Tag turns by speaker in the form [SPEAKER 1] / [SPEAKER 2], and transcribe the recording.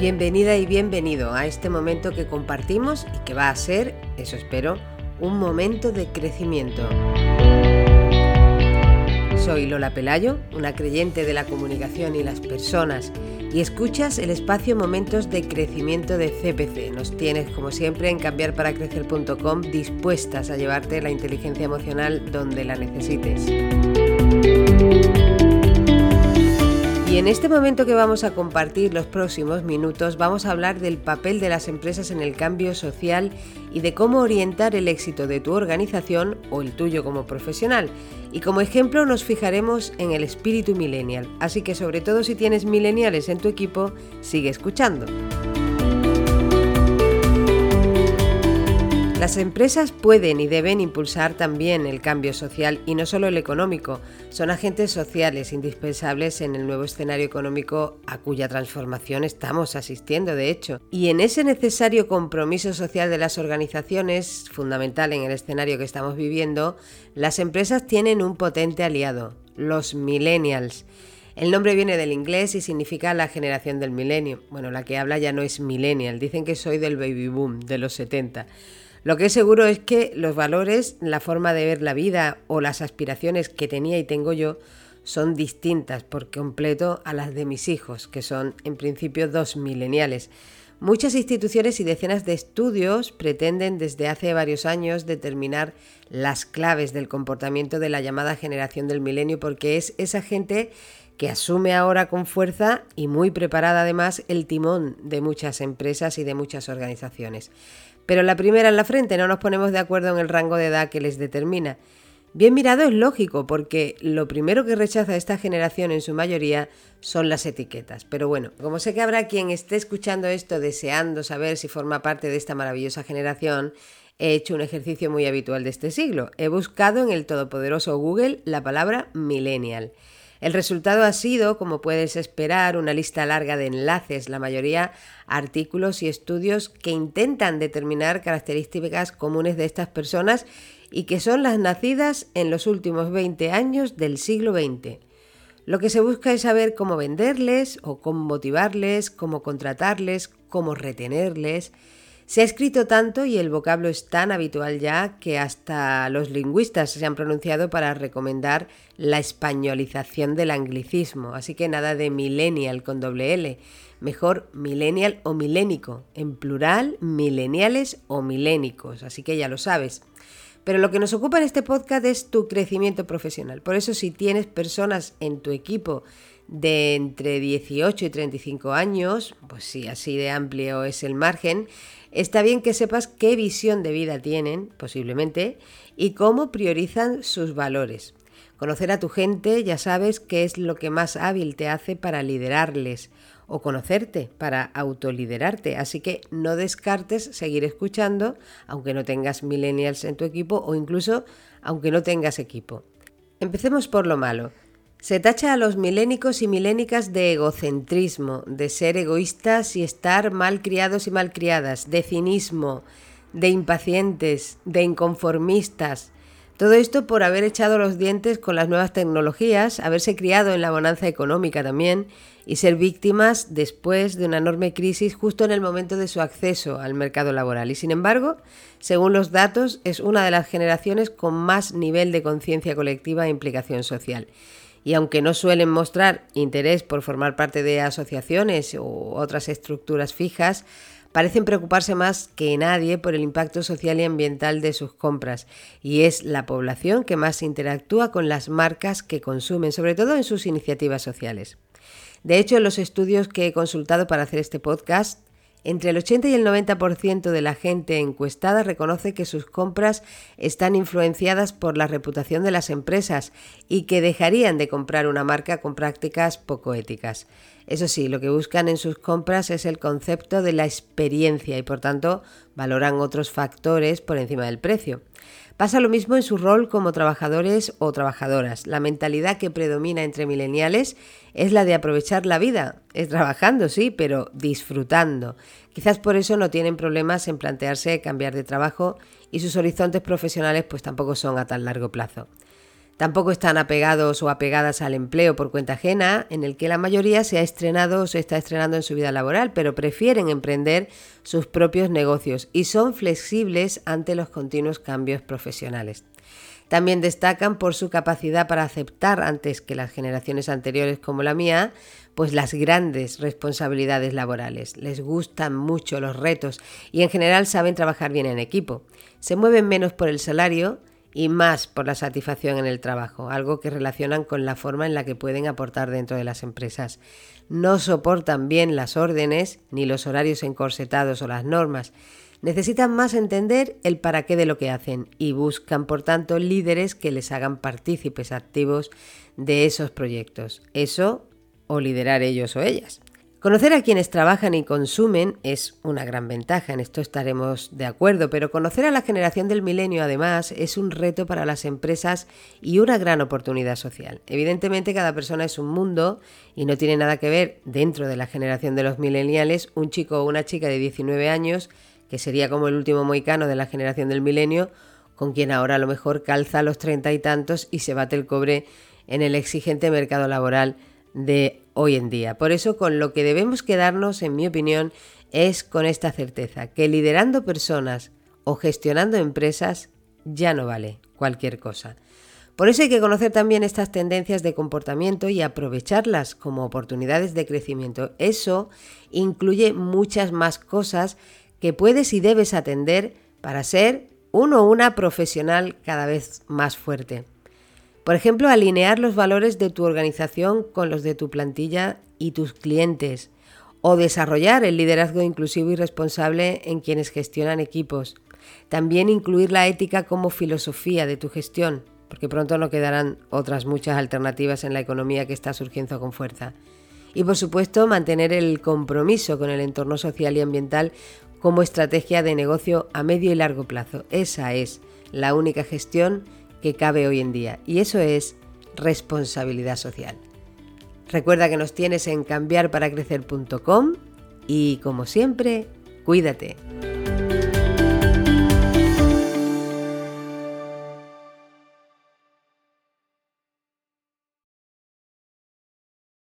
[SPEAKER 1] Bienvenida y bienvenido a este momento que compartimos y que va a ser, eso espero, un momento de crecimiento. Soy Lola Pelayo, una creyente de la comunicación y las personas, y escuchas el espacio Momentos de Crecimiento de CPC. Nos tienes, como siempre, en cambiarparacrecer.com dispuestas a llevarte la inteligencia emocional donde la necesites. Y en este momento que vamos a compartir los próximos minutos vamos a hablar del papel de las empresas en el cambio social y de cómo orientar el éxito de tu organización o el tuyo como profesional. Y como ejemplo nos fijaremos en el espíritu millennial, así que sobre todo si tienes millennials en tu equipo, sigue escuchando. Las empresas pueden y deben impulsar también el cambio social y no solo el económico. Son agentes sociales indispensables en el nuevo escenario económico a cuya transformación estamos asistiendo, de hecho. Y en ese necesario compromiso social de las organizaciones, fundamental en el escenario que estamos viviendo, las empresas tienen un potente aliado, los millennials. El nombre viene del inglés y significa la generación del milenio. Bueno, la que habla ya no es millennial, dicen que soy del baby boom, de los 70. Lo que es seguro es que los valores, la forma de ver la vida o las aspiraciones que tenía y tengo yo son distintas por completo a las de mis hijos, que son en principio dos mileniales. Muchas instituciones y decenas de estudios pretenden desde hace varios años determinar las claves del comportamiento de la llamada generación del milenio porque es esa gente que asume ahora con fuerza y muy preparada además el timón de muchas empresas y de muchas organizaciones. Pero la primera en la frente no nos ponemos de acuerdo en el rango de edad que les determina. Bien mirado es lógico, porque lo primero que rechaza esta generación en su mayoría son las etiquetas. Pero bueno, como sé que habrá quien esté escuchando esto deseando saber si forma parte de esta maravillosa generación, he hecho un ejercicio muy habitual de este siglo. He buscado en el todopoderoso Google la palabra millennial. El resultado ha sido, como puedes esperar, una lista larga de enlaces, la mayoría artículos y estudios que intentan determinar características comunes de estas personas y que son las nacidas en los últimos 20 años del siglo XX. Lo que se busca es saber cómo venderles o cómo motivarles, cómo contratarles, cómo retenerles se ha escrito tanto y el vocablo es tan habitual ya que hasta los lingüistas se han pronunciado para recomendar la españolización del anglicismo, así que nada de millennial con doble L, mejor millennial o milénico, en plural millenniales o milénicos, así que ya lo sabes. Pero lo que nos ocupa en este podcast es tu crecimiento profesional. Por eso si tienes personas en tu equipo de entre 18 y 35 años, pues sí, así de amplio es el margen, Está bien que sepas qué visión de vida tienen, posiblemente, y cómo priorizan sus valores. Conocer a tu gente ya sabes qué es lo que más hábil te hace para liderarles o conocerte para autoliderarte. Así que no descartes seguir escuchando, aunque no tengas millennials en tu equipo o incluso aunque no tengas equipo. Empecemos por lo malo. Se tacha a los milénicos y milénicas de egocentrismo, de ser egoístas y estar mal criados y mal criadas, de cinismo, de impacientes, de inconformistas. Todo esto por haber echado los dientes con las nuevas tecnologías, haberse criado en la bonanza económica también y ser víctimas después de una enorme crisis justo en el momento de su acceso al mercado laboral. Y sin embargo, según los datos, es una de las generaciones con más nivel de conciencia colectiva e implicación social y aunque no suelen mostrar interés por formar parte de asociaciones u otras estructuras fijas, parecen preocuparse más que nadie por el impacto social y ambiental de sus compras, y es la población que más interactúa con las marcas que consumen, sobre todo en sus iniciativas sociales. De hecho, los estudios que he consultado para hacer este podcast, entre el 80 y el 90% de la gente encuestada reconoce que sus compras están influenciadas por la reputación de las empresas y que dejarían de comprar una marca con prácticas poco éticas. Eso sí, lo que buscan en sus compras es el concepto de la experiencia y por tanto valoran otros factores por encima del precio. Pasa lo mismo en su rol como trabajadores o trabajadoras. La mentalidad que predomina entre mileniales es la de aprovechar la vida. Es trabajando, sí, pero disfrutando. Quizás por eso no tienen problemas en plantearse cambiar de trabajo y sus horizontes profesionales pues tampoco son a tan largo plazo. Tampoco están apegados o apegadas al empleo por cuenta ajena, en el que la mayoría se ha estrenado o se está estrenando en su vida laboral, pero prefieren emprender sus propios negocios y son flexibles ante los continuos cambios profesionales. También destacan por su capacidad para aceptar antes que las generaciones anteriores como la mía, pues las grandes responsabilidades laborales. Les gustan mucho los retos y en general saben trabajar bien en equipo. Se mueven menos por el salario, y más por la satisfacción en el trabajo, algo que relacionan con la forma en la que pueden aportar dentro de las empresas. No soportan bien las órdenes, ni los horarios encorsetados o las normas. Necesitan más entender el para qué de lo que hacen y buscan, por tanto, líderes que les hagan partícipes activos de esos proyectos. Eso o liderar ellos o ellas. Conocer a quienes trabajan y consumen es una gran ventaja, en esto estaremos de acuerdo, pero conocer a la generación del milenio además es un reto para las empresas y una gran oportunidad social. Evidentemente cada persona es un mundo y no tiene nada que ver dentro de la generación de los millennials un chico o una chica de 19 años, que sería como el último moicano de la generación del milenio, con quien ahora a lo mejor calza los treinta y tantos y se bate el cobre en el exigente mercado laboral de hoy en día. Por eso con lo que debemos quedarnos, en mi opinión, es con esta certeza, que liderando personas o gestionando empresas ya no vale cualquier cosa. Por eso hay que conocer también estas tendencias de comportamiento y aprovecharlas como oportunidades de crecimiento. Eso incluye muchas más cosas que puedes y debes atender para ser uno o una profesional cada vez más fuerte. Por ejemplo, alinear los valores de tu organización con los de tu plantilla y tus clientes. O desarrollar el liderazgo inclusivo y responsable en quienes gestionan equipos. También incluir la ética como filosofía de tu gestión, porque pronto no quedarán otras muchas alternativas en la economía que está surgiendo con fuerza. Y por supuesto, mantener el compromiso con el entorno social y ambiental como estrategia de negocio a medio y largo plazo. Esa es la única gestión que cabe hoy en día y eso es responsabilidad social. Recuerda que nos tienes en cambiarparacrecer.com y como siempre, cuídate.